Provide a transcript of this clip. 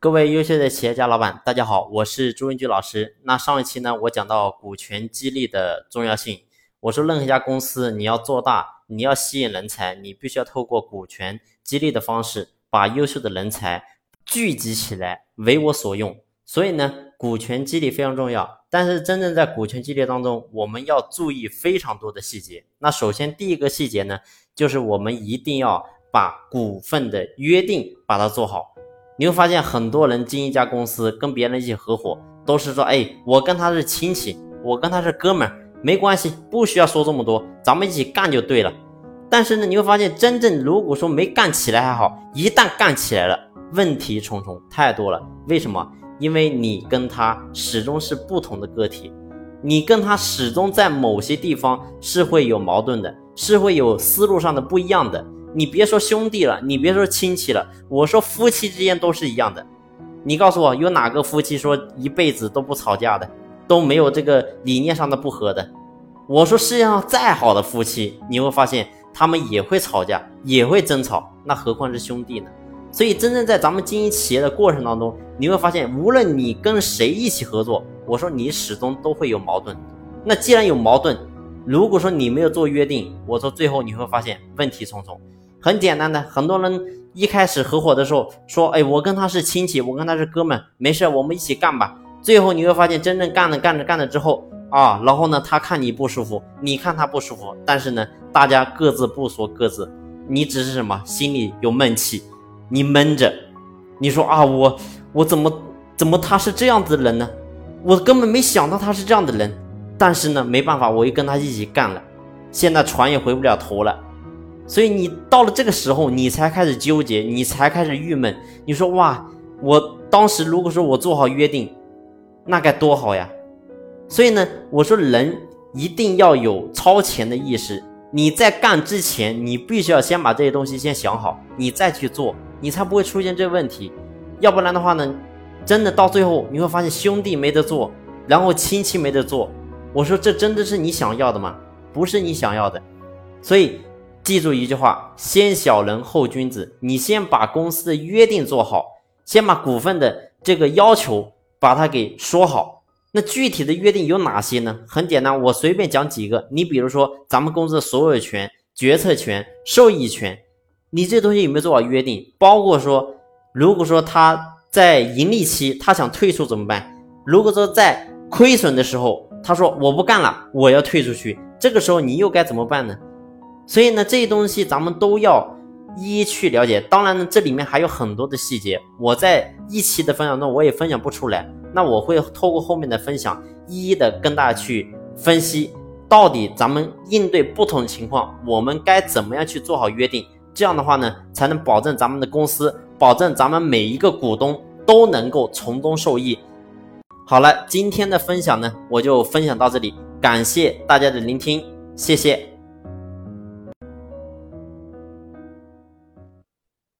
各位优秀的企业家老板，大家好，我是朱文居老师。那上一期呢，我讲到股权激励的重要性。我说，任何一家公司你要做大，你要吸引人才，你必须要透过股权激励的方式，把优秀的人才聚集起来，为我所用。所以呢，股权激励非常重要。但是真正在股权激励当中，我们要注意非常多的细节。那首先第一个细节呢，就是我们一定要把股份的约定把它做好。你会发现很多人进一家公司跟别人一起合伙，都是说，哎，我跟他是亲戚，我跟他是哥们儿，没关系，不需要说这么多，咱们一起干就对了。但是呢，你会发现真正如果说没干起来还好，一旦干起来了，问题重重，太多了。为什么？因为你跟他始终是不同的个体，你跟他始终在某些地方是会有矛盾的，是会有思路上的不一样的。你别说兄弟了，你别说亲戚了，我说夫妻之间都是一样的。你告诉我，有哪个夫妻说一辈子都不吵架的，都没有这个理念上的不合的？我说世界上再好的夫妻，你会发现他们也会吵架，也会争吵，那何况是兄弟呢？所以，真正在咱们经营企业的过程当中，你会发现，无论你跟谁一起合作，我说你始终都会有矛盾。那既然有矛盾，如果说你没有做约定，我说最后你会发现问题重重。很简单的，很多人一开始合伙的时候说：“哎，我跟他是亲戚，我跟他是哥们，没事，我们一起干吧。”最后你会发现，真正干着干着干着之后啊，然后呢，他看你不舒服，你看他不舒服，但是呢，大家各自不说各自，你只是什么，心里有闷气，你闷着，你说啊，我我怎么怎么他是这样子的人呢？我根本没想到他是这样的人，但是呢，没办法，我又跟他一起干了，现在船也回不了头了。所以你到了这个时候，你才开始纠结，你才开始郁闷。你说哇，我当时如果说我做好约定，那该多好呀！所以呢，我说人一定要有超前的意识。你在干之前，你必须要先把这些东西先想好，你再去做，你才不会出现这个问题。要不然的话呢，真的到最后你会发现兄弟没得做，然后亲戚没得做。我说这真的是你想要的吗？不是你想要的，所以。记住一句话：先小人后君子。你先把公司的约定做好，先把股份的这个要求把它给说好。那具体的约定有哪些呢？很简单，我随便讲几个。你比如说，咱们公司的所有权、决策权、受益权，你这东西有没有做好约定？包括说，如果说他在盈利期他想退出怎么办？如果说在亏损的时候，他说我不干了，我要退出去，这个时候你又该怎么办呢？所以呢，这些东西咱们都要一一去了解。当然呢，这里面还有很多的细节，我在一期的分享中我也分享不出来。那我会透过后面的分享，一一的跟大家去分析，到底咱们应对不同情况，我们该怎么样去做好约定。这样的话呢，才能保证咱们的公司，保证咱们每一个股东都能够从中受益。好了，今天的分享呢，我就分享到这里，感谢大家的聆听，谢谢。